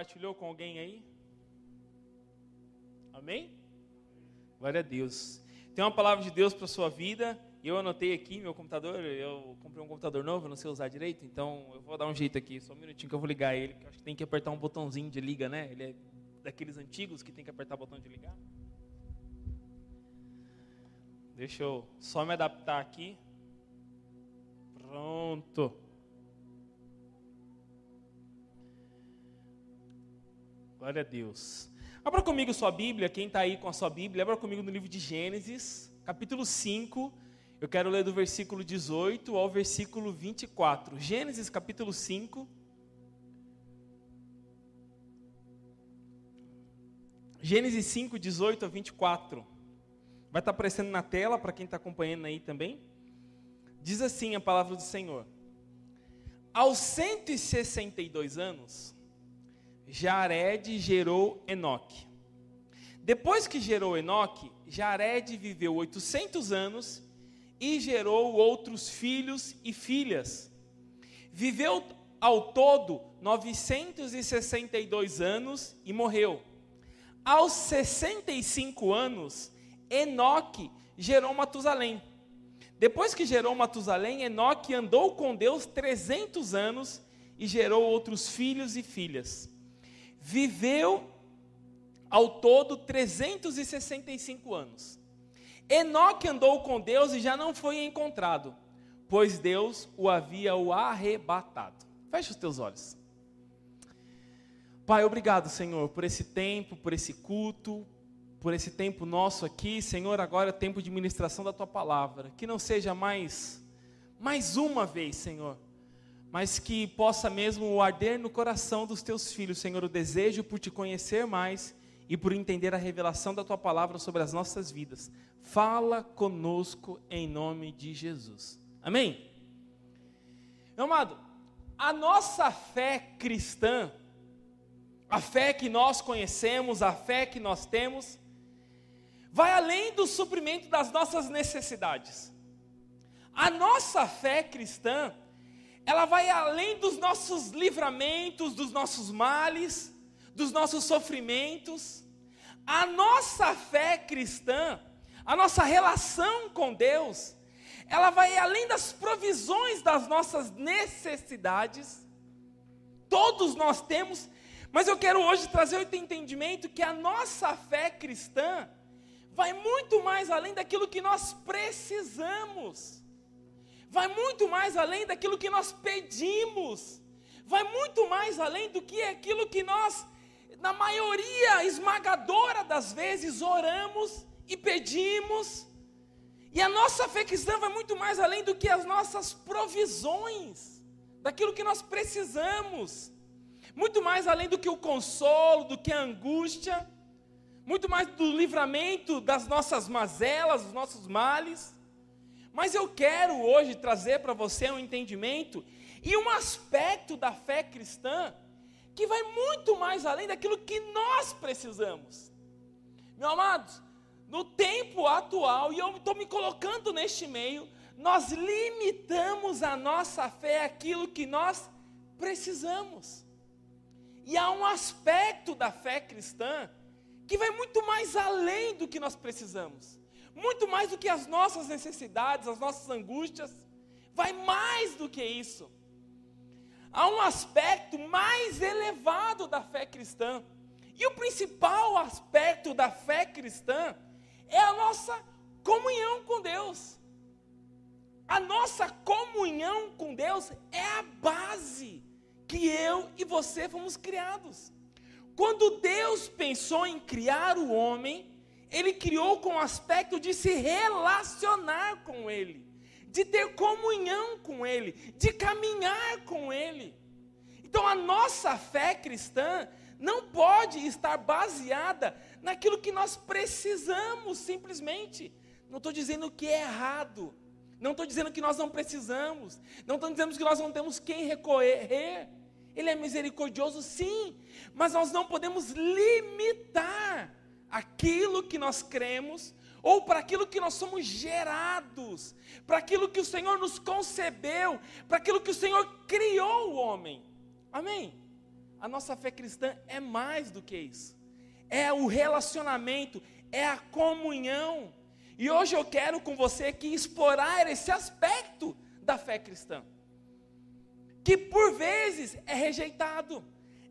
compartilhou com alguém aí? Amém? Glória a Deus. Tem uma palavra de Deus para sua vida. Eu anotei aqui meu computador. Eu comprei um computador novo, não sei usar direito, então eu vou dar um jeito aqui. Só um minutinho que eu vou ligar ele. Que acho que tem que apertar um botãozinho de liga, né? Ele é daqueles antigos que tem que apertar o botão de ligar. Deixa eu só me adaptar aqui. Pronto. Glória a Deus. Abra comigo sua Bíblia, quem está aí com a sua Bíblia, abra comigo no livro de Gênesis, capítulo 5. Eu quero ler do versículo 18 ao versículo 24. Gênesis, capítulo 5. Gênesis 5, 18 a 24. Vai estar tá aparecendo na tela para quem está acompanhando aí também. Diz assim a palavra do Senhor: Aos 162 anos, Jared gerou Enoque. Depois que gerou Enoque, Jared viveu 800 anos e gerou outros filhos e filhas. Viveu ao todo 962 anos e morreu. Aos 65 anos, Enoque gerou Matusalém. Depois que gerou Matusalém, Enoque andou com Deus 300 anos e gerou outros filhos e filhas viveu ao todo 365 anos. Enoque andou com Deus e já não foi encontrado, pois Deus o havia o arrebatado. Feche os teus olhos. Pai, obrigado, Senhor, por esse tempo, por esse culto, por esse tempo nosso aqui. Senhor, agora é tempo de ministração da tua palavra. Que não seja mais mais uma vez, Senhor, mas que possa mesmo arder no coração dos teus filhos, Senhor, o desejo por te conhecer mais e por entender a revelação da tua palavra sobre as nossas vidas. Fala conosco em nome de Jesus. Amém? Meu amado, a nossa fé cristã, a fé que nós conhecemos, a fé que nós temos, vai além do suprimento das nossas necessidades. A nossa fé cristã, ela vai além dos nossos livramentos, dos nossos males, dos nossos sofrimentos. A nossa fé cristã, a nossa relação com Deus, ela vai além das provisões das nossas necessidades. Todos nós temos, mas eu quero hoje trazer o entendimento que a nossa fé cristã vai muito mais além daquilo que nós precisamos vai muito mais além daquilo que nós pedimos, vai muito mais além do que aquilo que nós, na maioria esmagadora das vezes, oramos e pedimos. E a nossa fé cristã vai muito mais além do que as nossas provisões, daquilo que nós precisamos, muito mais além do que o consolo, do que a angústia, muito mais do livramento das nossas mazelas, dos nossos males. Mas eu quero hoje trazer para você um entendimento e um aspecto da fé cristã que vai muito mais além daquilo que nós precisamos. Meu amados, no tempo atual, e eu estou me colocando neste meio, nós limitamos a nossa fé àquilo que nós precisamos. E há um aspecto da fé cristã que vai muito mais além do que nós precisamos muito mais do que as nossas necessidades, as nossas angústias, vai mais do que isso. Há um aspecto mais elevado da fé cristã, e o principal aspecto da fé cristã é a nossa comunhão com Deus. A nossa comunhão com Deus é a base que eu e você fomos criados. Quando Deus pensou em criar o homem, ele criou com o aspecto de se relacionar com Ele, de ter comunhão com Ele, de caminhar com Ele. Então a nossa fé cristã não pode estar baseada naquilo que nós precisamos, simplesmente. Não estou dizendo que é errado, não estou dizendo que nós não precisamos, não estou dizendo que nós não temos quem recorrer. Ele é misericordioso, sim, mas nós não podemos limitar aquilo que nós cremos, ou para aquilo que nós somos gerados, para aquilo que o Senhor nos concebeu, para aquilo que o Senhor criou o homem. Amém? a nossa fé cristã é mais do que isso. É o relacionamento, é a comunhão. E hoje eu quero com você aqui explorar esse aspecto da fé cristã, que por vezes é rejeitado,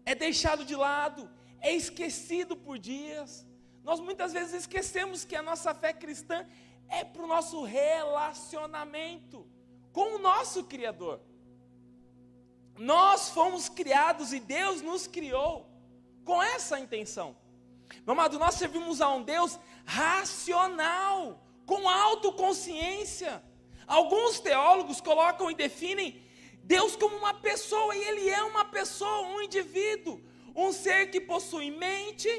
é deixado de lado, é esquecido por dias. Nós muitas vezes esquecemos que a nossa fé cristã é para o nosso relacionamento com o nosso Criador. Nós fomos criados e Deus nos criou com essa intenção. Meu amado, nós servimos a um Deus racional, com autoconsciência. Alguns teólogos colocam e definem Deus como uma pessoa, e Ele é uma pessoa, um indivíduo, um ser que possui mente,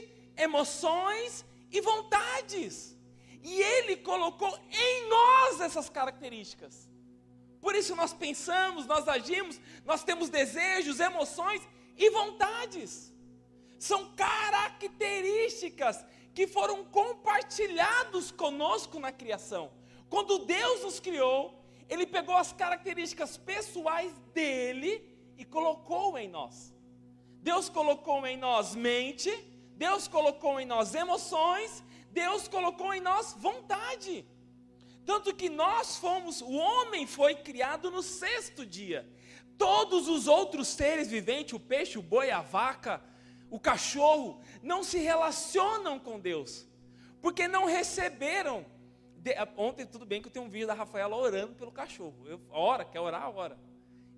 emoções e vontades. E Ele colocou em nós essas características. Por isso nós pensamos, nós agimos, nós temos desejos, emoções e vontades. São características que foram compartilhados conosco na criação. Quando Deus nos criou, ele pegou as características pessoais dele e colocou em nós. Deus colocou em nós mente, Deus colocou em nós emoções, Deus colocou em nós vontade. Tanto que nós fomos, o homem foi criado no sexto dia. Todos os outros seres viventes, o peixe, o boi, a vaca, o cachorro, não se relacionam com Deus, porque não receberam. De, ontem, tudo bem que eu tenho um vídeo da Rafaela orando pelo cachorro. Eu, ora, quer orar? Ora.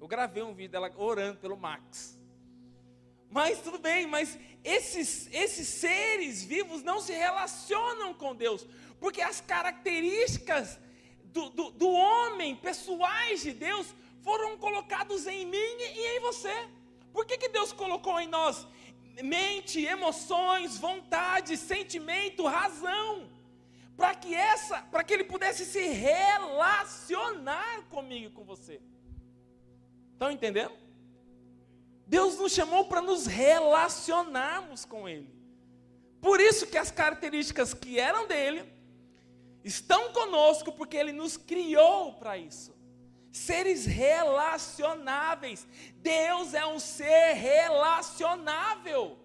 Eu gravei um vídeo dela orando pelo Max. Mas tudo bem, mas esses, esses seres vivos não se relacionam com Deus, porque as características do, do, do homem, pessoais de Deus, foram colocados em mim e em você. Por que, que Deus colocou em nós mente, emoções, vontade, sentimento, razão? Para que essa, para que ele pudesse se relacionar comigo e com você. Estão entendendo? Deus nos chamou para nos relacionarmos com ele. Por isso que as características que eram dele estão conosco porque Ele nos criou para isso. Seres relacionáveis. Deus é um ser relacionável.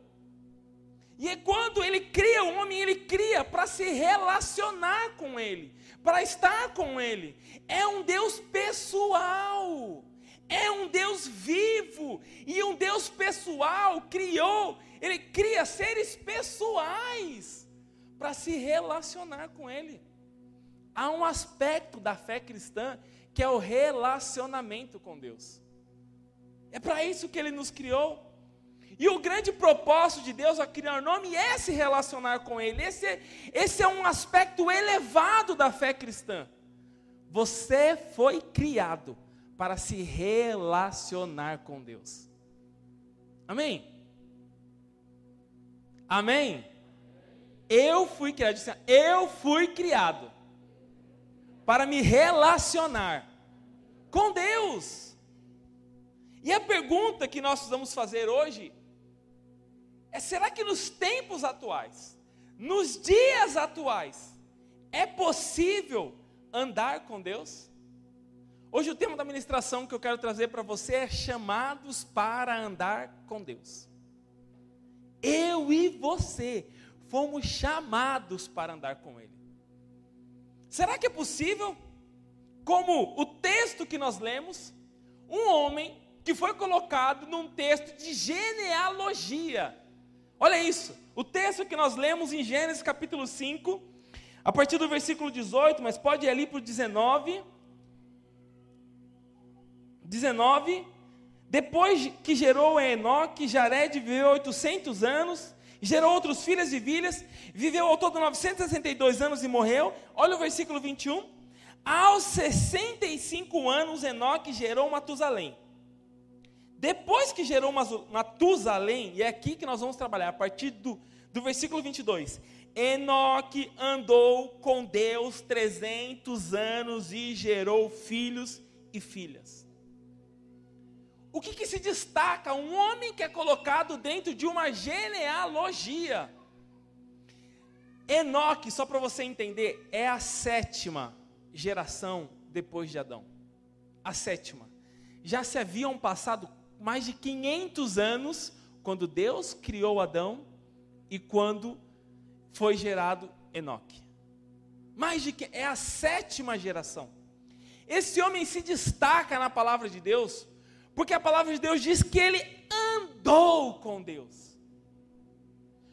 E é quando Ele cria o homem, Ele cria para se relacionar com Ele, para estar com Ele. É um Deus pessoal. É um Deus vivo e um Deus pessoal criou, ele cria seres pessoais para se relacionar com ele há um aspecto da fé cristã que é o relacionamento com Deus. É para isso que ele nos criou. E o grande propósito de Deus ao criar o nome é se relacionar com Ele. Esse, esse é um aspecto elevado da fé cristã. Você foi criado para se relacionar com Deus. Amém? Amém? Eu fui criado. Eu fui criado para me relacionar com Deus. E a pergunta que nós vamos fazer hoje é: será que nos tempos atuais, nos dias atuais, é possível andar com Deus? Hoje o tema da ministração que eu quero trazer para você é chamados para andar com Deus. Eu e você fomos chamados para andar com Ele. Será que é possível, como o texto que nós lemos, um homem que foi colocado num texto de genealogia? Olha isso, o texto que nós lemos em Gênesis capítulo 5, a partir do versículo 18, mas pode ir ali para o 19. 19. Depois que gerou Enoque, Jared viveu 800 anos gerou outros filhos e filhas, viveu ao todo 962 anos e morreu. Olha o versículo 21. Aos 65 anos, Enoque gerou Matusalém. Depois que gerou Matusalém, e é aqui que nós vamos trabalhar, a partir do, do versículo 22. Enoque andou com Deus 300 anos e gerou filhos e filhas. O que, que se destaca? Um homem que é colocado dentro de uma genealogia. Enoque, só para você entender, é a sétima geração depois de Adão. A sétima. Já se haviam passado mais de 500 anos quando Deus criou Adão e quando foi gerado Enoque. Mais de que é a sétima geração. Esse homem se destaca na palavra de Deus, porque a palavra de Deus diz que ele andou com Deus.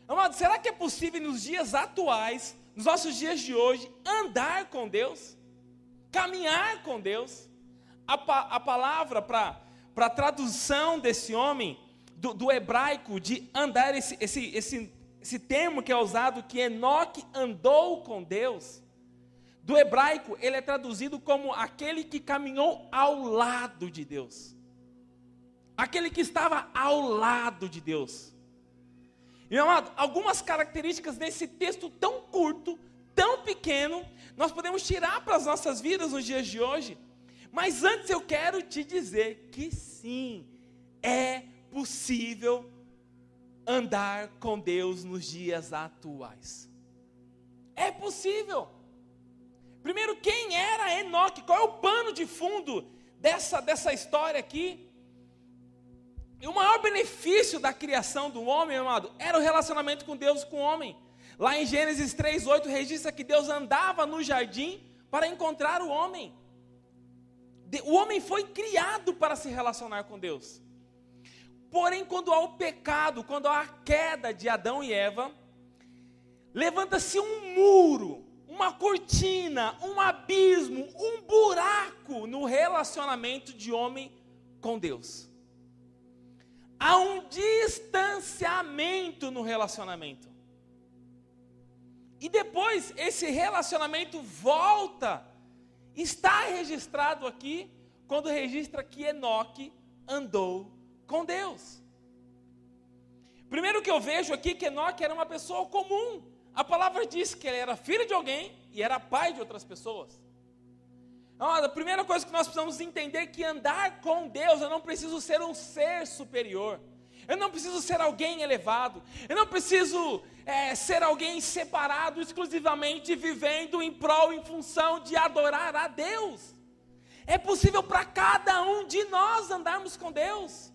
Amado, será que é possível nos dias atuais, nos nossos dias de hoje, andar com Deus? Caminhar com Deus? A, a palavra para a tradução desse homem, do, do, hebraico, de andar, esse, esse, esse, esse termo que é usado, que Enoque andou com Deus, do hebraico, ele é traduzido como aquele que caminhou ao lado de Deus. Aquele que estava ao lado de Deus. Meu amado, algumas características desse texto tão curto, tão pequeno, nós podemos tirar para as nossas vidas nos dias de hoje. Mas antes eu quero te dizer que sim, é possível andar com Deus nos dias atuais. É possível. Primeiro, quem era Enoque? Qual é o pano de fundo dessa, dessa história aqui? E o maior benefício da criação do homem, amado, era o relacionamento com Deus com o homem. Lá em Gênesis 3:8 registra que Deus andava no jardim para encontrar o homem. O homem foi criado para se relacionar com Deus. Porém, quando há o pecado, quando há a queda de Adão e Eva, levanta-se um muro, uma cortina, um abismo, um buraco no relacionamento de homem com Deus há um distanciamento no relacionamento. E depois esse relacionamento volta. Está registrado aqui quando registra que Enoque andou com Deus. Primeiro que eu vejo aqui que Enoque era uma pessoa comum. A palavra diz que ele era filho de alguém e era pai de outras pessoas. A primeira coisa que nós precisamos entender é que andar com Deus, eu não preciso ser um ser superior, eu não preciso ser alguém elevado, eu não preciso é, ser alguém separado exclusivamente vivendo em prol, em função de adorar a Deus. É possível para cada um de nós andarmos com Deus.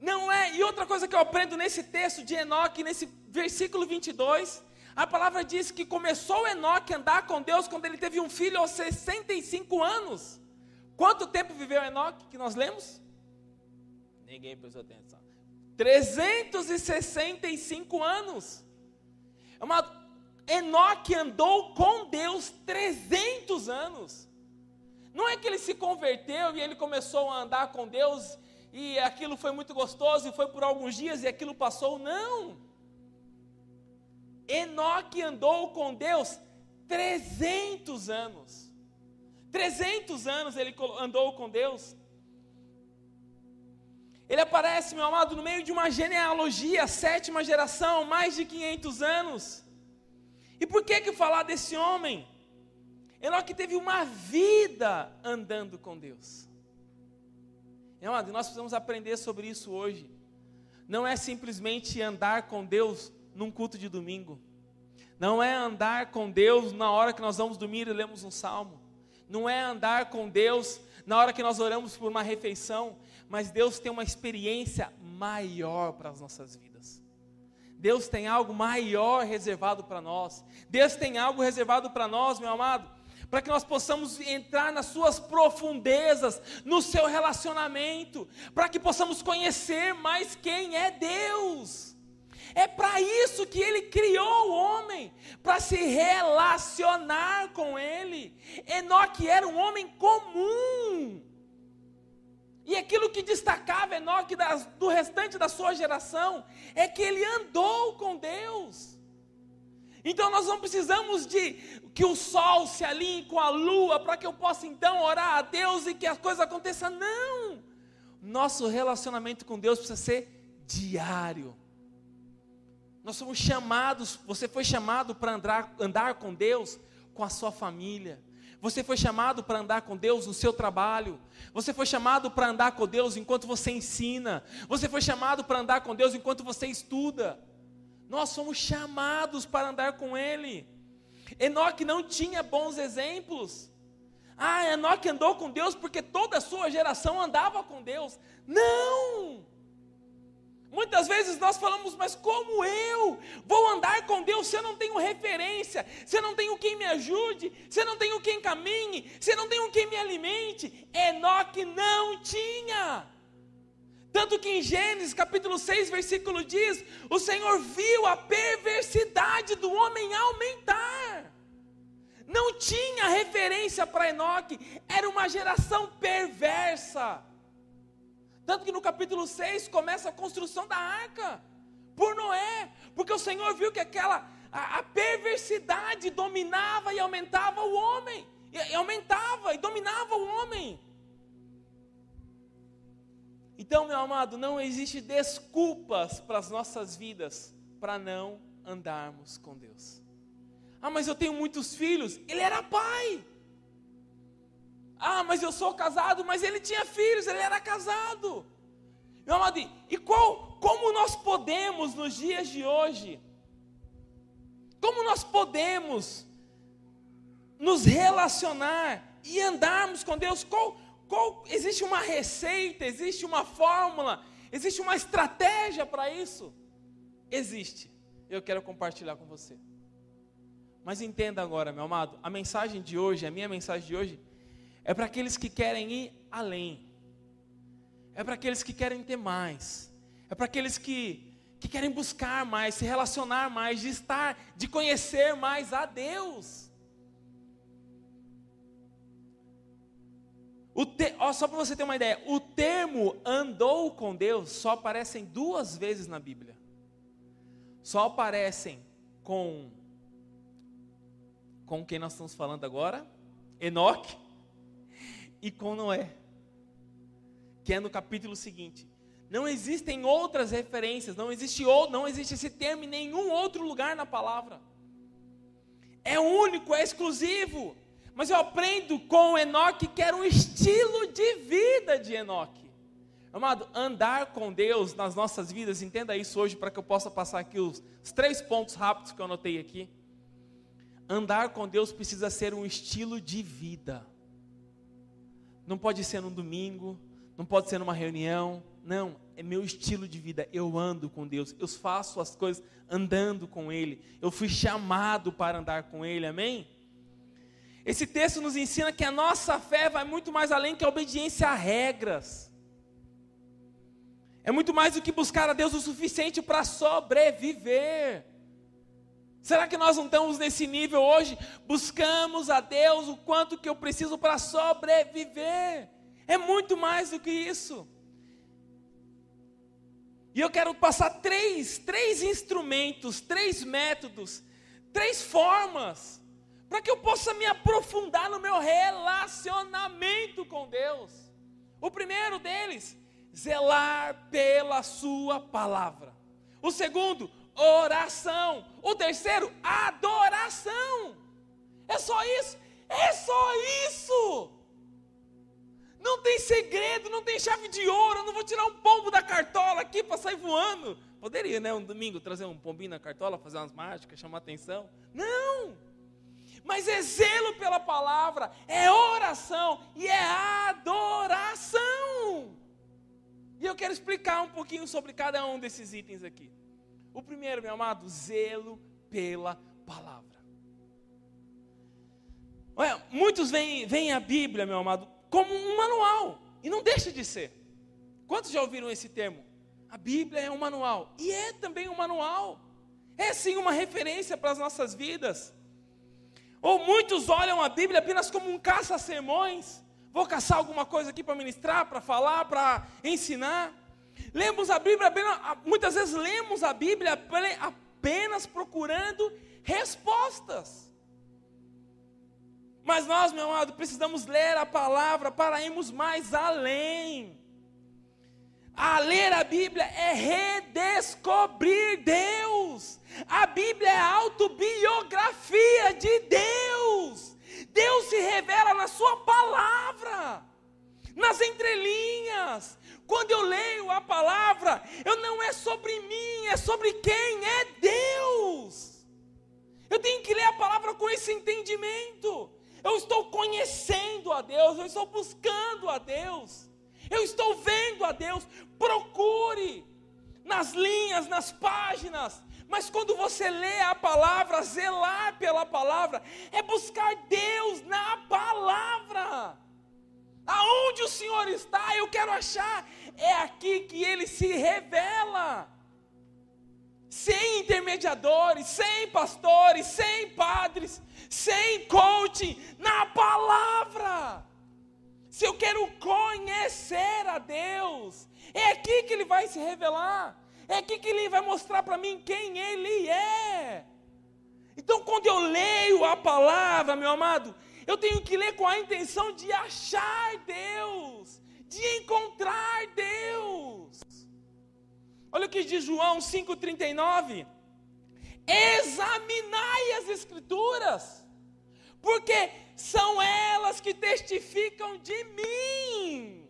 Não é, e outra coisa que eu aprendo nesse texto de Enoque, nesse versículo 22, a palavra diz que começou Enoque a andar com Deus quando ele teve um filho aos 65 anos. Quanto tempo viveu Enoque que nós lemos? Ninguém prestou atenção. 365 anos. Uma, Enoque andou com Deus 300 anos. Não é que ele se converteu e ele começou a andar com Deus e aquilo foi muito gostoso e foi por alguns dias e aquilo passou. Não. Enoque andou com Deus 300 anos. 300 anos ele andou com Deus. Ele aparece, meu amado, no meio de uma genealogia, sétima geração, mais de 500 anos. E por que que falar desse homem? Enoque teve uma vida andando com Deus. Meu amado, nós precisamos aprender sobre isso hoje. Não é simplesmente andar com Deus num culto de domingo. Não é andar com Deus na hora que nós vamos dormir e lemos um salmo. Não é andar com Deus na hora que nós oramos por uma refeição. Mas Deus tem uma experiência maior para as nossas vidas. Deus tem algo maior reservado para nós. Deus tem algo reservado para nós, meu amado, para que nós possamos entrar nas suas profundezas, no seu relacionamento, para que possamos conhecer mais quem é Deus. É para isso que ele criou o homem, para se relacionar com ele. Enoque era um homem comum. E aquilo que destacava Enoque das, do restante da sua geração é que ele andou com Deus. Então nós não precisamos de que o sol se alinhe com a lua para que eu possa então orar a Deus e que as coisas aconteçam. Não! Nosso relacionamento com Deus precisa ser diário. Nós somos chamados, você foi chamado para andar, andar com Deus, com a sua família. Você foi chamado para andar com Deus no seu trabalho. Você foi chamado para andar com Deus enquanto você ensina. Você foi chamado para andar com Deus enquanto você estuda. Nós somos chamados para andar com Ele. Enoque não tinha bons exemplos. Ah, Enoque andou com Deus porque toda a sua geração andava com Deus. Não! Muitas vezes nós falamos, mas como eu vou andar com Deus se eu não tenho referência, se eu não tenho quem me ajude, se eu não tenho quem caminhe, se eu não tenho quem me alimente? Enoque não tinha. Tanto que em Gênesis capítulo 6, versículo diz: o Senhor viu a perversidade do homem aumentar. Não tinha referência para Enoque, era uma geração perversa. Tanto que no capítulo 6 começa a construção da arca por Noé, porque o Senhor viu que aquela a, a perversidade dominava e aumentava o homem, e, e aumentava e dominava o homem. Então, meu amado, não existe desculpas para as nossas vidas para não andarmos com Deus. Ah, mas eu tenho muitos filhos. Ele era pai. Ah, mas eu sou casado, mas ele tinha filhos, ele era casado. Meu amado, e qual, como nós podemos nos dias de hoje, como nós podemos nos relacionar e andarmos com Deus? Qual, qual, existe uma receita, existe uma fórmula, existe uma estratégia para isso? Existe. Eu quero compartilhar com você. Mas entenda agora, meu amado, a mensagem de hoje, a minha mensagem de hoje, é para aqueles que querem ir além, é para aqueles que querem ter mais, é para aqueles que, que querem buscar mais, se relacionar mais, de estar, de conhecer mais a Deus. O te, ó, só para você ter uma ideia, o termo andou com Deus só aparecem duas vezes na Bíblia. Só aparecem com com quem nós estamos falando agora, Enoque e com Noé, que é no capítulo seguinte. Não existem outras referências, não existe, não existe esse termo em nenhum outro lugar na palavra. É único, é exclusivo. Mas eu aprendo com Enoque que era um estilo de vida de Enoque. Amado, andar com Deus nas nossas vidas, entenda isso hoje para que eu possa passar aqui os, os três pontos rápidos que eu anotei aqui. Andar com Deus precisa ser um estilo de vida. Não pode ser num domingo, não pode ser numa reunião. Não, é meu estilo de vida. Eu ando com Deus, eu faço as coisas andando com Ele. Eu fui chamado para andar com Ele, amém? Esse texto nos ensina que a nossa fé vai muito mais além que a obediência a regras. É muito mais do que buscar a Deus o suficiente para sobreviver. Será que nós não estamos nesse nível hoje? Buscamos a Deus o quanto que eu preciso para sobreviver. É muito mais do que isso. E eu quero passar três, três instrumentos, três métodos, três formas, para que eu possa me aprofundar no meu relacionamento com Deus. O primeiro deles, zelar pela Sua palavra. O segundo, oração. O terceiro, adoração. É só isso? É só isso. Não tem segredo, não tem chave de ouro. Eu não vou tirar um pombo da cartola aqui para sair voando. Poderia, né? Um domingo trazer um pombinho na cartola, fazer umas mágicas, chamar atenção. Não! Mas é zelo pela palavra, é oração e é adoração. E eu quero explicar um pouquinho sobre cada um desses itens aqui. O primeiro, meu amado, zelo pela palavra. Olha, muitos veem, veem a Bíblia, meu amado, como um manual, e não deixa de ser. Quantos já ouviram esse termo? A Bíblia é um manual, e é também um manual, é sim uma referência para as nossas vidas. Ou muitos olham a Bíblia apenas como um caça-sermões, vou caçar alguma coisa aqui para ministrar, para falar, para ensinar. Lemos a Bíblia, muitas vezes lemos a Bíblia apenas procurando respostas. Mas nós, meu amado, precisamos ler a palavra para irmos mais além. A ler a Bíblia é redescobrir Deus. A Bíblia é a autobiografia de Deus. Deus se revela na Sua palavra, nas entrelinhas, quando eu leio a palavra, eu não é sobre mim, é sobre quem é Deus. Eu tenho que ler a palavra com esse entendimento. Eu estou conhecendo a Deus, eu estou buscando a Deus. Eu estou vendo a Deus. Procure. nas linhas, nas páginas. Mas quando você lê a palavra, zelar pela palavra, é buscar Deus na palavra. Aonde o Senhor está, eu quero achar. É aqui que ele se revela. Sem intermediadores, sem pastores, sem padres, sem coaching, na palavra. Se eu quero conhecer a Deus, é aqui que ele vai se revelar. É aqui que ele vai mostrar para mim quem ele é. Então, quando eu leio a palavra, meu amado, eu tenho que ler com a intenção de achar Deus, de encontrar Deus. Olha o que diz João 5,39: examinai as Escrituras, porque são elas que testificam de mim.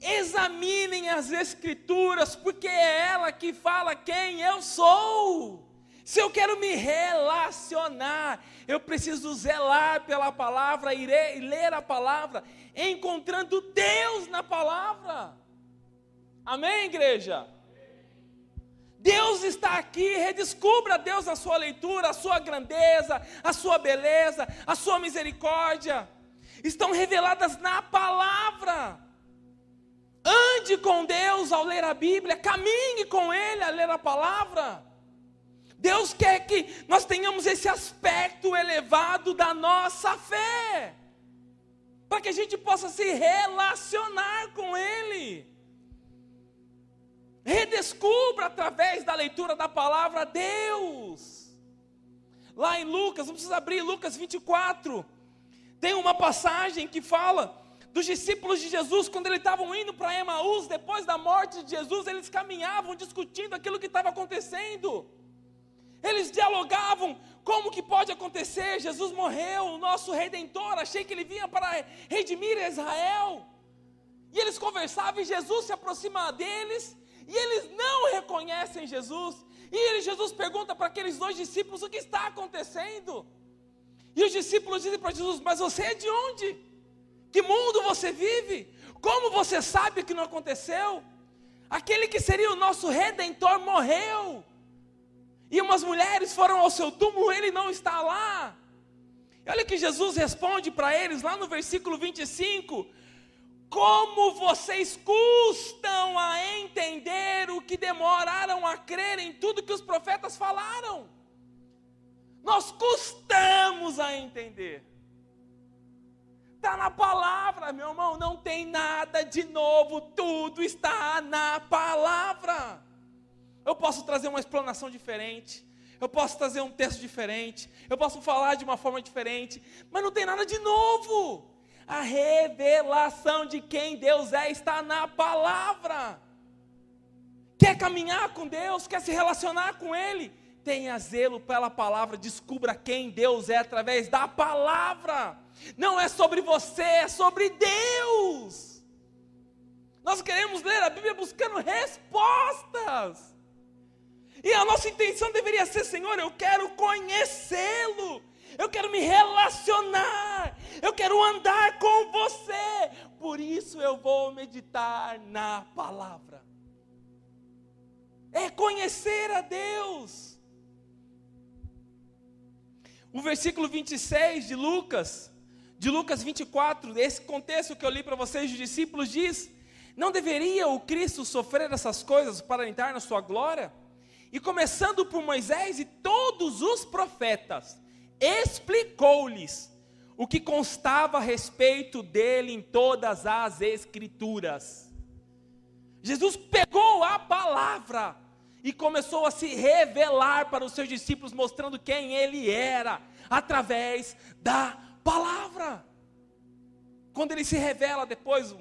Examinem as Escrituras, porque é ela que fala quem eu sou. Se eu quero me relacionar, eu preciso zelar pela palavra e ler a palavra, encontrando Deus na palavra. Amém, igreja? Deus está aqui, redescubra Deus na sua leitura, a sua grandeza, a sua beleza, a sua misericórdia. Estão reveladas na palavra. Ande com Deus ao ler a Bíblia, caminhe com Ele a ler a palavra. Deus quer que nós tenhamos esse aspecto elevado da nossa fé, para que a gente possa se relacionar com Ele. Redescubra através da leitura da palavra Deus. Lá em Lucas, não precisa abrir, Lucas 24, tem uma passagem que fala dos discípulos de Jesus, quando eles estavam indo para Emaús, depois da morte de Jesus, eles caminhavam discutindo aquilo que estava acontecendo. Eles dialogavam, como que pode acontecer? Jesus morreu, o nosso redentor, achei que ele vinha para redimir Israel. E eles conversavam e Jesus se aproxima deles, e eles não reconhecem Jesus. E ele, Jesus pergunta para aqueles dois discípulos o que está acontecendo. E os discípulos dizem para Jesus: Mas você é de onde? Que mundo você vive? Como você sabe que não aconteceu? Aquele que seria o nosso redentor morreu. E umas mulheres foram ao seu túmulo, ele não está lá. E olha que Jesus responde para eles lá no versículo 25: Como vocês custam a entender o que demoraram a crer em tudo que os profetas falaram? Nós custamos a entender. Está na palavra, meu irmão, não tem nada de novo, tudo está na palavra. Eu posso trazer uma explanação diferente, eu posso trazer um texto diferente, eu posso falar de uma forma diferente, mas não tem nada de novo. A revelação de quem Deus é está na palavra. Quer caminhar com Deus, quer se relacionar com Ele? Tenha zelo pela palavra, descubra quem Deus é através da palavra. Não é sobre você, é sobre Deus. Nós queremos ler a Bíblia buscando respostas. E a nossa intenção deveria ser: Senhor, eu quero conhecê-lo. Eu quero me relacionar. Eu quero andar com você. Por isso eu vou meditar na palavra. É conhecer a Deus. O versículo 26 de Lucas de Lucas 24, esse contexto que eu li para vocês, os discípulos diz: Não deveria o Cristo sofrer essas coisas para entrar na sua glória? E começando por Moisés e todos os profetas, explicou-lhes o que constava a respeito dele em todas as Escrituras. Jesus pegou a palavra e começou a se revelar para os seus discípulos, mostrando quem ele era, através da palavra. Quando ele se revela depois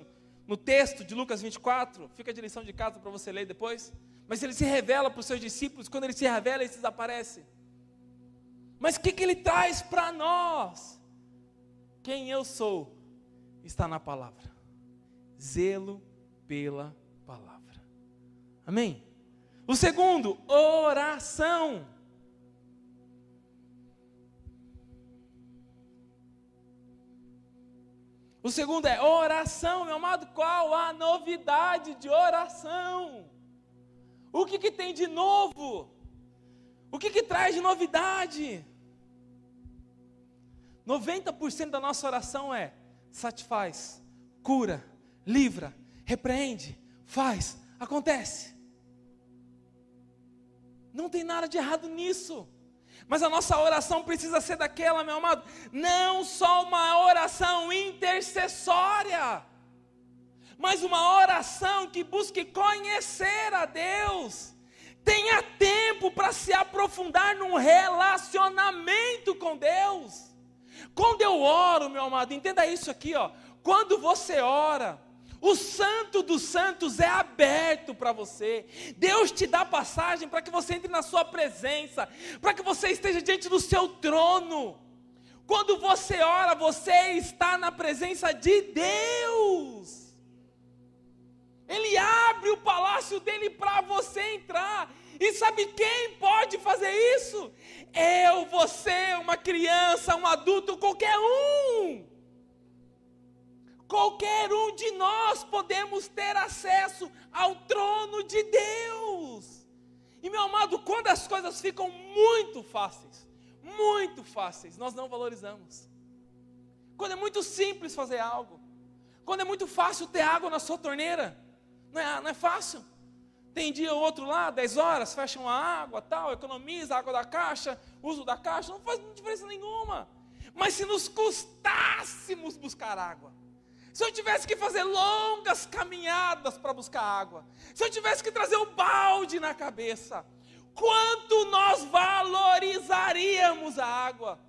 no texto de Lucas 24, fica de lição de casa para você ler depois. Mas ele se revela para os seus discípulos, quando ele se revela, ele desaparece. Mas o que, que ele traz para nós? Quem eu sou está na palavra. Zelo pela palavra. Amém? O segundo, oração. O segundo é oração, meu amado. Qual a novidade de oração? O que, que tem de novo? O que, que traz de novidade? 90% da nossa oração é satisfaz, cura, livra, repreende, faz, acontece. Não tem nada de errado nisso. Mas a nossa oração precisa ser daquela, meu amado, não só uma oração intercessória, mas uma oração que busque conhecer a Deus. Tenha tempo para se aprofundar num relacionamento com Deus. Quando eu oro, meu amado, entenda isso aqui, ó. Quando você ora, o Santo dos Santos é aberto para você. Deus te dá passagem para que você entre na sua presença, para que você esteja diante do seu trono. Quando você ora, você está na presença de Deus. Ele abre o palácio dele para você entrar. E sabe quem pode fazer isso? Eu, você, uma criança, um adulto, qualquer um. Qualquer um de nós podemos ter acesso ao trono de Deus. E meu amado, quando as coisas ficam muito fáceis, muito fáceis, nós não valorizamos. Quando é muito simples fazer algo, quando é muito fácil ter água na sua torneira, não é, não é fácil. Tem dia ou outro lá, 10 horas, fecham a água, tal, economiza a água da caixa, uso da caixa, não faz diferença nenhuma. Mas se nos custássemos buscar água, se eu tivesse que fazer longas caminhadas para buscar água, se eu tivesse que trazer um balde na cabeça, quanto nós valorizaríamos a água?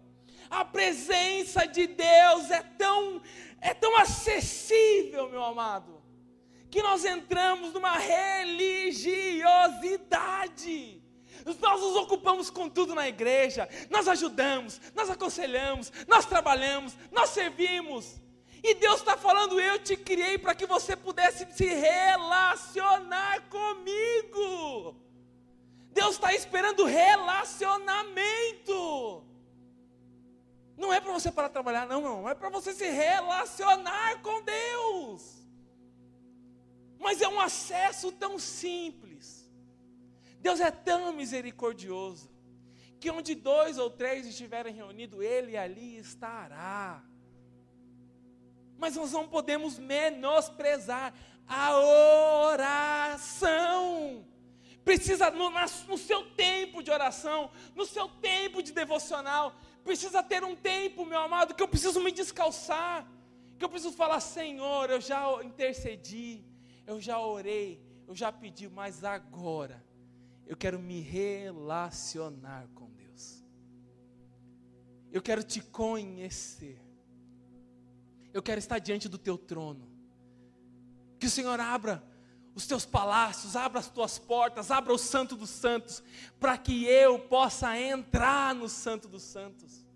A presença de Deus é tão é tão acessível, meu amado, que nós entramos numa religiosidade. Nós nos ocupamos com tudo na igreja, nós ajudamos, nós aconselhamos, nós trabalhamos, nós servimos. E Deus está falando: Eu te criei para que você pudesse se relacionar comigo. Deus está esperando relacionamento. Não é para você parar de trabalhar, não, não. É para você se relacionar com Deus. Mas é um acesso tão simples. Deus é tão misericordioso. Que onde dois ou três estiverem reunidos, Ele ali estará mas nós não podemos menosprezar a oração. Precisa, no, no, seu tempo de oração, no seu tempo de devocional, precisa ter um tempo, meu amado, que eu preciso me descalçar, que eu preciso falar: Senhor, eu já intercedi, eu já orei, eu já pedi, mas agora eu quero me relacionar com Deus, eu quero te conhecer. Eu quero estar diante do teu trono. Que o Senhor abra os teus palácios, abra as tuas portas, abra o Santo dos Santos, para que eu possa entrar no Santo dos Santos.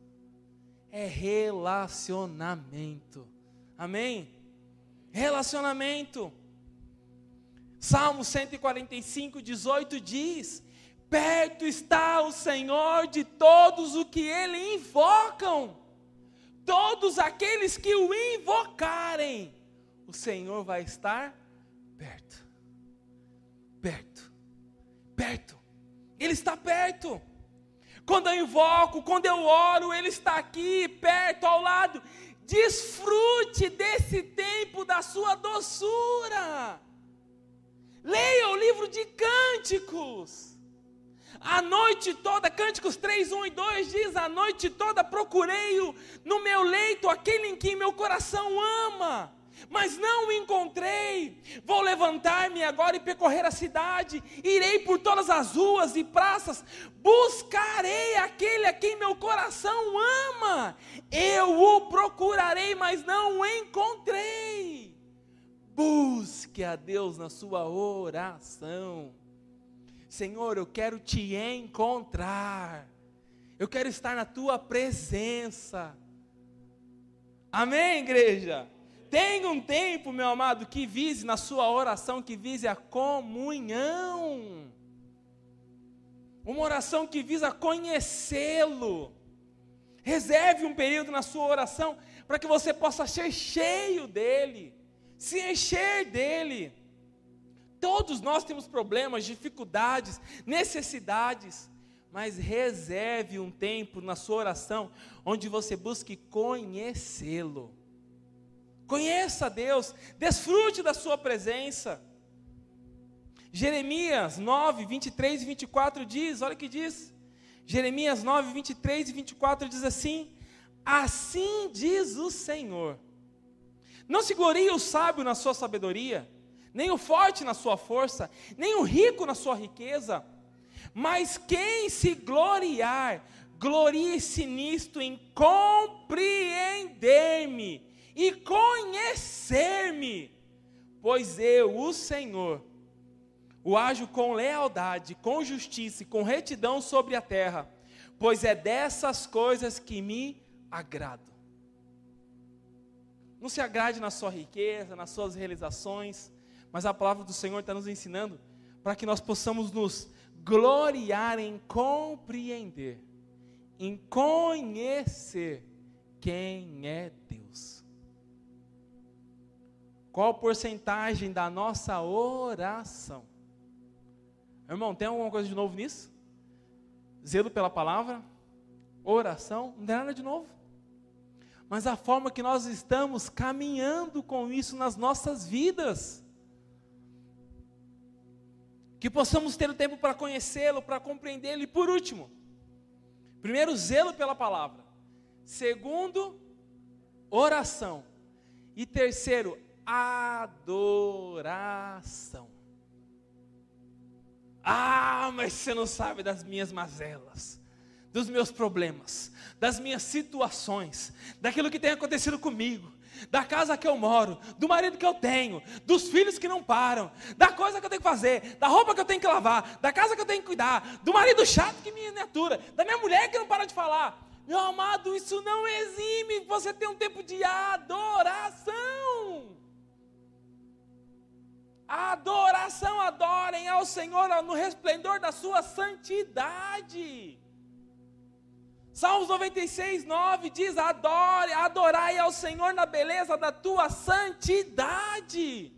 É relacionamento. Amém? Relacionamento. Salmo 145, 18 diz: Perto está o Senhor de todos os que ele invocam todos aqueles que o invocarem, o Senhor vai estar perto. Perto. Perto. Ele está perto. Quando eu invoco, quando eu oro, Ele está aqui, perto, ao lado. Desfrute desse tempo da sua doçura. Leia o livro de Cânticos. A noite toda, Cânticos 3, 1 e 2 diz: A noite toda procurei-o no meu leito, aquele em quem meu coração ama, mas não o encontrei. Vou levantar-me agora e percorrer a cidade, irei por todas as ruas e praças, buscarei aquele a quem meu coração ama. Eu o procurarei, mas não o encontrei. Busque a Deus na sua oração. Senhor, eu quero te encontrar, eu quero estar na tua presença. Amém, igreja? Tenha um tempo, meu amado, que vise na sua oração, que vise a comunhão. Uma oração que visa conhecê-lo. Reserve um período na sua oração para que você possa ser cheio dele, se encher dele. Todos nós temos problemas, dificuldades, necessidades, mas reserve um tempo na sua oração onde você busque conhecê-lo. Conheça Deus, desfrute da sua presença. Jeremias 9, 23 e 24 diz: olha o que diz. Jeremias 9, 23 e 24 diz assim: Assim diz o Senhor: Não se glorie o sábio na sua sabedoria, nem o forte na sua força, nem o rico na sua riqueza, mas quem se gloriar, glorie-se nisto em compreender-me e conhecer-me, pois eu, o Senhor, o ajo com lealdade, com justiça e com retidão sobre a terra, pois é dessas coisas que me agrado. Não se agrade na sua riqueza, nas suas realizações, mas a palavra do Senhor está nos ensinando para que nós possamos nos gloriar em compreender, em conhecer quem é Deus. Qual a porcentagem da nossa oração? Irmão, tem alguma coisa de novo nisso? Zelo pela palavra, oração, não tem nada de novo. Mas a forma que nós estamos caminhando com isso nas nossas vidas. Que possamos ter o tempo para conhecê-lo, para compreendê-lo. E por último, primeiro, zelo pela palavra. Segundo, oração. E terceiro, adoração. Ah, mas você não sabe das minhas mazelas, dos meus problemas, das minhas situações, daquilo que tem acontecido comigo, da casa que eu moro, do marido que eu tenho, dos filhos que não param, da coisa que eu tenho que fazer, da roupa que eu tenho que lavar, da casa que eu tenho que cuidar, do marido chato que me atura, da minha mulher que não para de falar. Meu amado, isso não exime você ter um tempo de adoração. Adoração, adorem ao Senhor no resplendor da sua santidade. Salmos 96, 9 diz: Adore, adorai ao Senhor na beleza da tua santidade.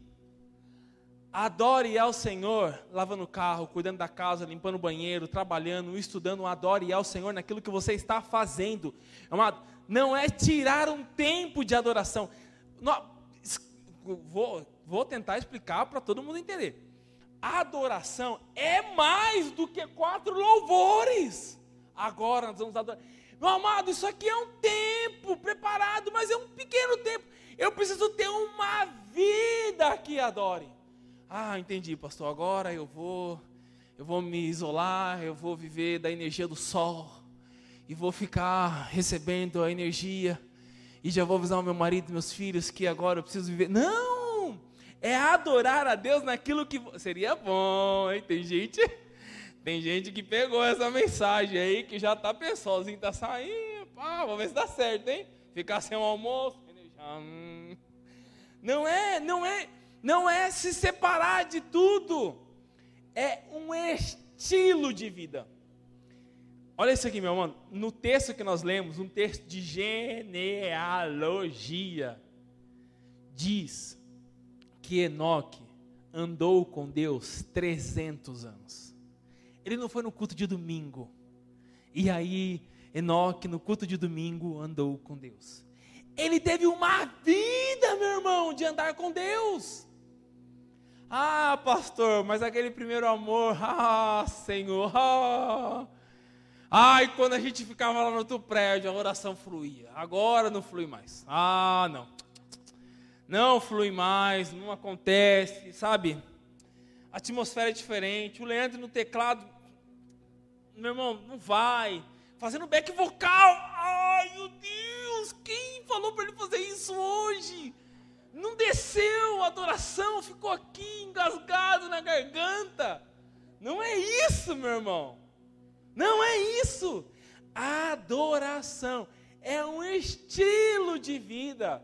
Adore ao Senhor, lavando o carro, cuidando da casa, limpando o banheiro, trabalhando, estudando. Adore ao Senhor naquilo que você está fazendo. Amado, não é tirar um tempo de adoração. Não, vou, vou tentar explicar para todo mundo entender. adoração é mais do que quatro louvores. Agora nós vamos adorar. Meu amado, isso aqui é um tempo preparado, mas é um pequeno tempo. Eu preciso ter uma vida que adore. Ah, entendi, pastor. Agora eu vou, eu vou me isolar, eu vou viver da energia do sol e vou ficar recebendo a energia e já vou avisar o meu marido meus filhos que agora eu preciso viver. Não! É adorar a Deus naquilo que seria bom, hein? Tem gente, tem gente que pegou essa mensagem aí que já tá pessoalzinho, tá saindo, pá, vamos ver se dá certo, hein? Ficar sem o almoço, hum. não é, não é, não é se separar de tudo. É um estilo de vida. Olha isso aqui, meu irmão. No texto que nós lemos, um texto de genealogia, diz que Enoque andou com Deus 300 anos. Ele não foi no culto de domingo. E aí, Enoque, no culto de domingo, andou com Deus. Ele teve uma vida, meu irmão, de andar com Deus. Ah, pastor, mas aquele primeiro amor, ah, Senhor, ah, Ai, quando a gente ficava lá no outro prédio, a oração fluía. Agora não flui mais. Ah, não. Não flui mais, não acontece, sabe? A atmosfera é diferente. O Leandro no teclado, meu irmão, não vai. Fazendo back vocal. Ai, meu Deus, quem falou para ele fazer isso hoje? Não desceu a adoração, ficou aqui engasgado na garganta. Não é isso, meu irmão. Não é isso. Adoração é um estilo de vida.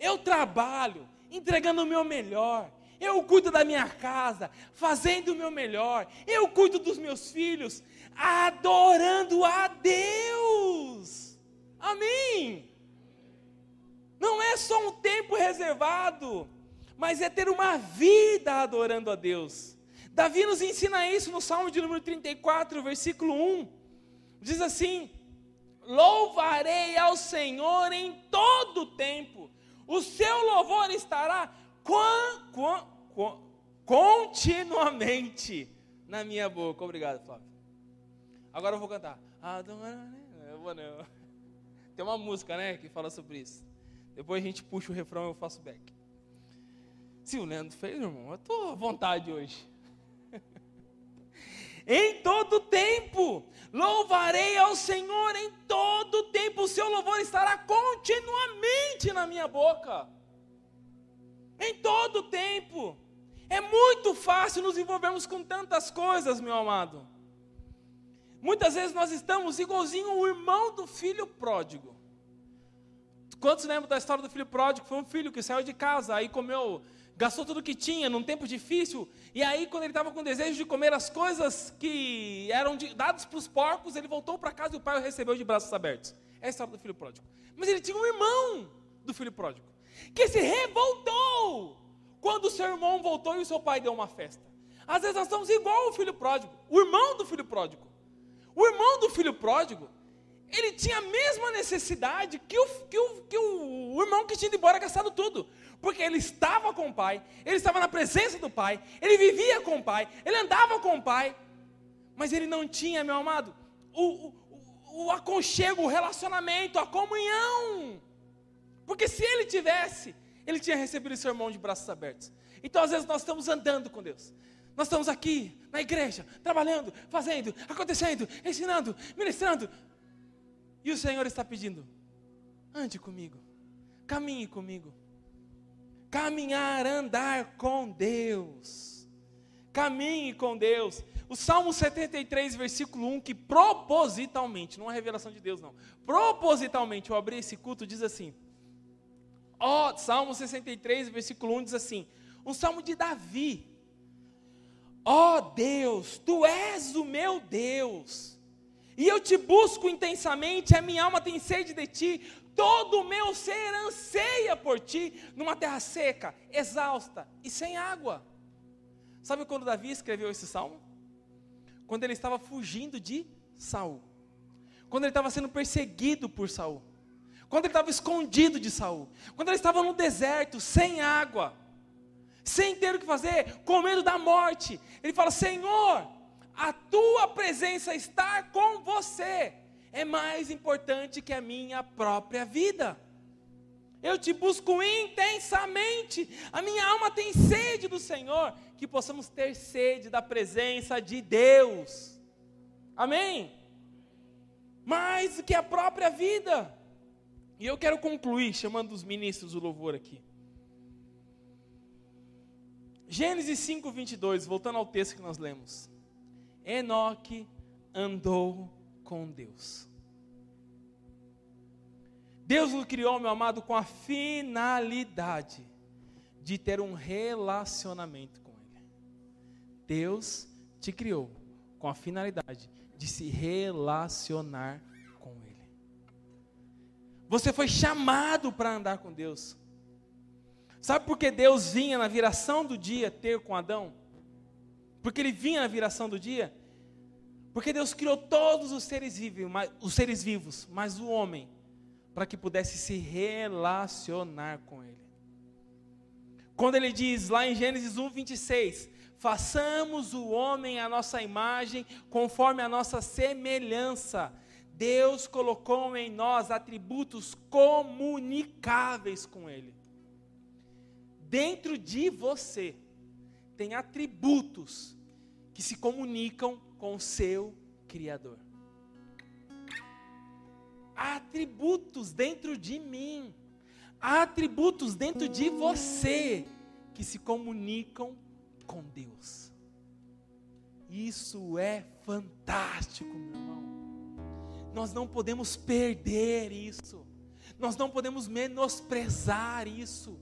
Eu trabalho entregando o meu melhor. Eu cuido da minha casa, fazendo o meu melhor. Eu cuido dos meus filhos, adorando a Deus. Amém. Não é só um tempo reservado mas é ter uma vida adorando a Deus. Davi nos ensina isso no Salmo de número 34, versículo 1. Diz assim: Louvarei ao Senhor em todo o tempo, o seu louvor estará continuamente na minha boca. Obrigado, Flávio. Agora eu vou cantar. Eu vou. Tem uma música, né, que fala sobre isso. Depois a gente puxa o refrão e eu faço back. Se o Leandro fez, irmão, eu estou à vontade hoje. em todo tempo, louvarei ao Senhor em todo tempo, o seu louvor estará continuamente na minha boca. Em todo tempo. É muito fácil nos envolvermos com tantas coisas, meu amado. Muitas vezes nós estamos igualzinho o irmão do filho pródigo. Quantos lembram da história do filho pródigo? Foi um filho que saiu de casa, aí comeu, gastou tudo que tinha num tempo difícil, e aí quando ele estava com desejo de comer as coisas que eram dadas para os porcos, ele voltou para casa e o pai o recebeu de braços abertos. É a história do filho pródigo. Mas ele tinha um irmão do filho pródigo, que se revoltou quando o seu irmão voltou e o seu pai deu uma festa. Às vezes nós estamos igual o filho pródigo, o irmão do filho pródigo. O irmão do filho pródigo, ele tinha a mesma necessidade que o, que o, que o, o irmão que tinha ido embora gastado tudo. Porque ele estava com o pai, ele estava na presença do pai, ele vivia com o pai, ele andava com o pai, mas ele não tinha, meu amado, o, o, o aconchego, o relacionamento, a comunhão. Porque se ele tivesse, ele tinha recebido esse irmão de braços abertos. Então, às vezes, nós estamos andando com Deus, nós estamos aqui na igreja, trabalhando, fazendo, acontecendo, ensinando, ministrando. E o Senhor está pedindo: ande comigo, caminhe comigo. Caminhar, andar com Deus. Caminhe com Deus. O Salmo 73, versículo 1, que propositalmente, não é revelação de Deus, não. Propositalmente, eu abri esse culto, diz assim. Ó, oh, Salmo 63, versículo 1 diz assim: um salmo de Davi, Ó oh Deus, tu és o meu Deus, e eu te busco intensamente, a minha alma tem sede de ti, todo o meu ser anseia por ti, numa terra seca, exausta e sem água. Sabe quando Davi escreveu esse salmo? Quando ele estava fugindo de Saul, quando ele estava sendo perseguido por Saul, quando ele estava escondido de Saul, quando ele estava no deserto, sem água sem ter o que fazer, com medo da morte. Ele fala: Senhor, a tua presença estar com você é mais importante que a minha própria vida. Eu te busco intensamente, a minha alma tem sede do Senhor, que possamos ter sede da presença de Deus. Amém? Mais do que a própria vida. E eu quero concluir chamando os ministros do louvor aqui. Gênesis 5, 22, voltando ao texto que nós lemos. Enoque andou com Deus. Deus o criou, meu amado, com a finalidade de ter um relacionamento com Ele. Deus te criou com a finalidade de se relacionar. Você foi chamado para andar com Deus. Sabe por que Deus vinha na viração do dia ter com Adão? Porque ele vinha na viração do dia? Porque Deus criou todos os seres vivos, os seres vivos, mas o homem, para que pudesse se relacionar com ele. Quando ele diz lá em Gênesis 1, 26, façamos o homem à nossa imagem, conforme a nossa semelhança. Deus colocou em nós atributos comunicáveis com Ele dentro de você tem atributos que se comunicam com o seu Criador. Há atributos dentro de mim, há atributos dentro de você que se comunicam com Deus. Isso é fantástico, meu irmão. Nós não podemos perder isso, nós não podemos menosprezar isso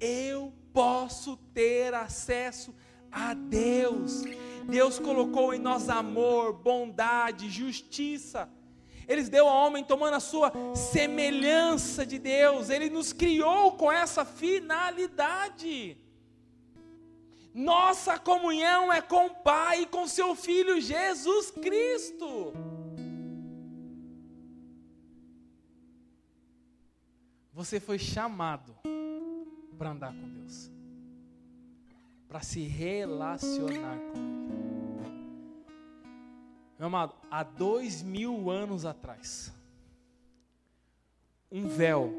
eu posso ter acesso a Deus. Deus colocou em nós amor, bondade, justiça. Ele deu ao homem tomando a sua semelhança de Deus. Ele nos criou com essa finalidade. Nossa comunhão é com o Pai e com seu Filho Jesus Cristo. Você foi chamado para andar com Deus, para se relacionar com Ele. Meu amado, há dois mil anos atrás, um véu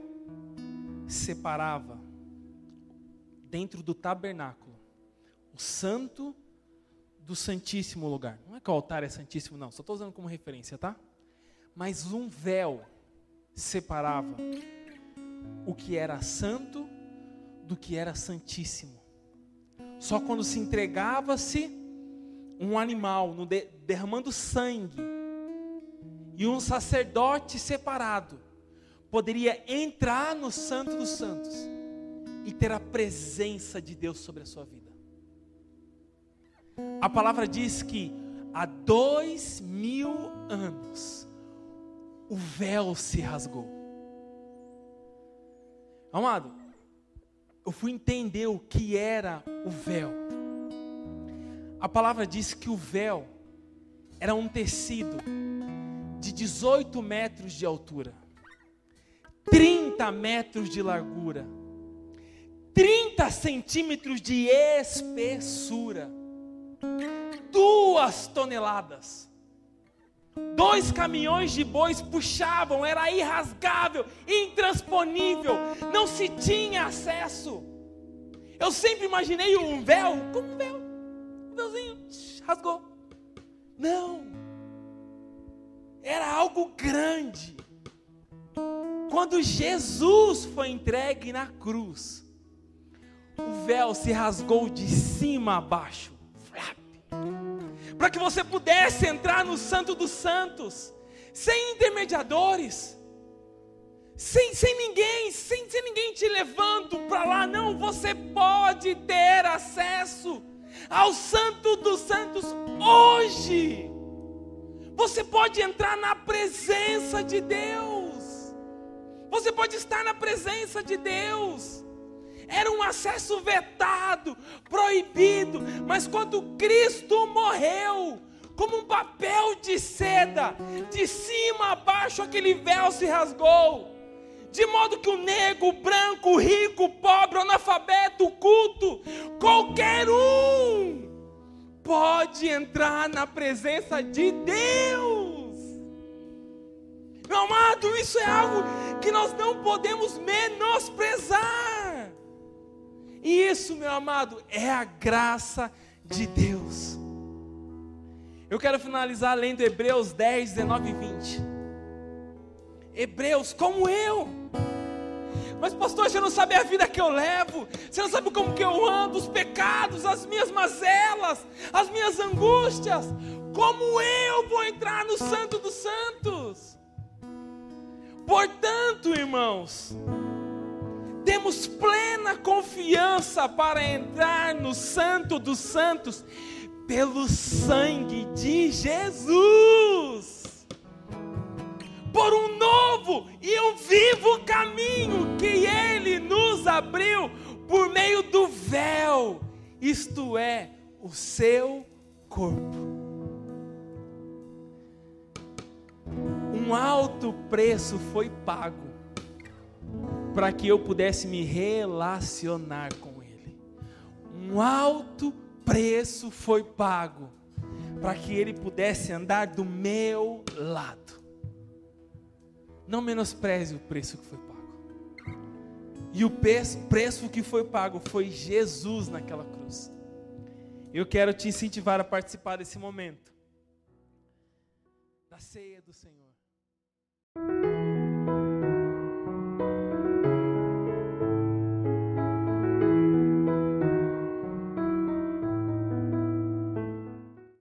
separava dentro do tabernáculo o santo do santíssimo lugar. Não é que o altar é santíssimo, não, só estou usando como referência, tá? Mas um véu separava o que era santo do que era santíssimo. Só quando se entregava-se um animal derramando sangue e um sacerdote separado poderia entrar no Santo dos Santos e ter a presença de Deus sobre a sua vida. A palavra diz que há dois mil anos o véu se rasgou. Amado, eu fui entender o que era o véu. A palavra diz que o véu era um tecido de 18 metros de altura, 30 metros de largura, 30 centímetros de espessura, duas toneladas. Dois caminhões de bois puxavam, era irrasgável, intransponível, não se tinha acesso. Eu sempre imaginei um véu, como um véu, um véuzinho, rasgou. Não, era algo grande. Quando Jesus foi entregue na cruz, o véu se rasgou de cima a baixo para que você pudesse entrar no Santo dos Santos, sem intermediadores, sem, sem ninguém, sem, sem ninguém te levando para lá, não, você pode ter acesso ao Santo dos Santos hoje. Você pode entrar na presença de Deus. Você pode estar na presença de Deus. Era um acesso vetado, proibido, mas quando Cristo morreu, como um papel de seda, de cima a baixo aquele véu se rasgou. De modo que o negro, o branco, o rico, o pobre, o analfabeto, o culto, qualquer um pode entrar na presença de Deus. Meu amado, isso é algo que nós não podemos menosprezar. E isso, meu amado, é a graça de Deus. Eu quero finalizar lendo Hebreus 10, 19 e 20. Hebreus, como eu. Mas pastor, você não sabe a vida que eu levo, você não sabe como que eu ando, os pecados, as minhas mazelas, as minhas angústias. Como eu vou entrar no Santo dos Santos? Portanto, irmãos, temos plena confiança para entrar no Santo dos Santos pelo sangue de Jesus. Por um novo e um vivo caminho que Ele nos abriu por meio do véu, isto é, o seu corpo. Um alto preço foi pago para que eu pudesse me relacionar com Ele. Um alto preço foi pago para que Ele pudesse andar do meu lado. Não menospreze o preço que foi pago. E o preço que foi pago foi Jesus naquela cruz. Eu quero te incentivar a participar desse momento da ceia do Senhor.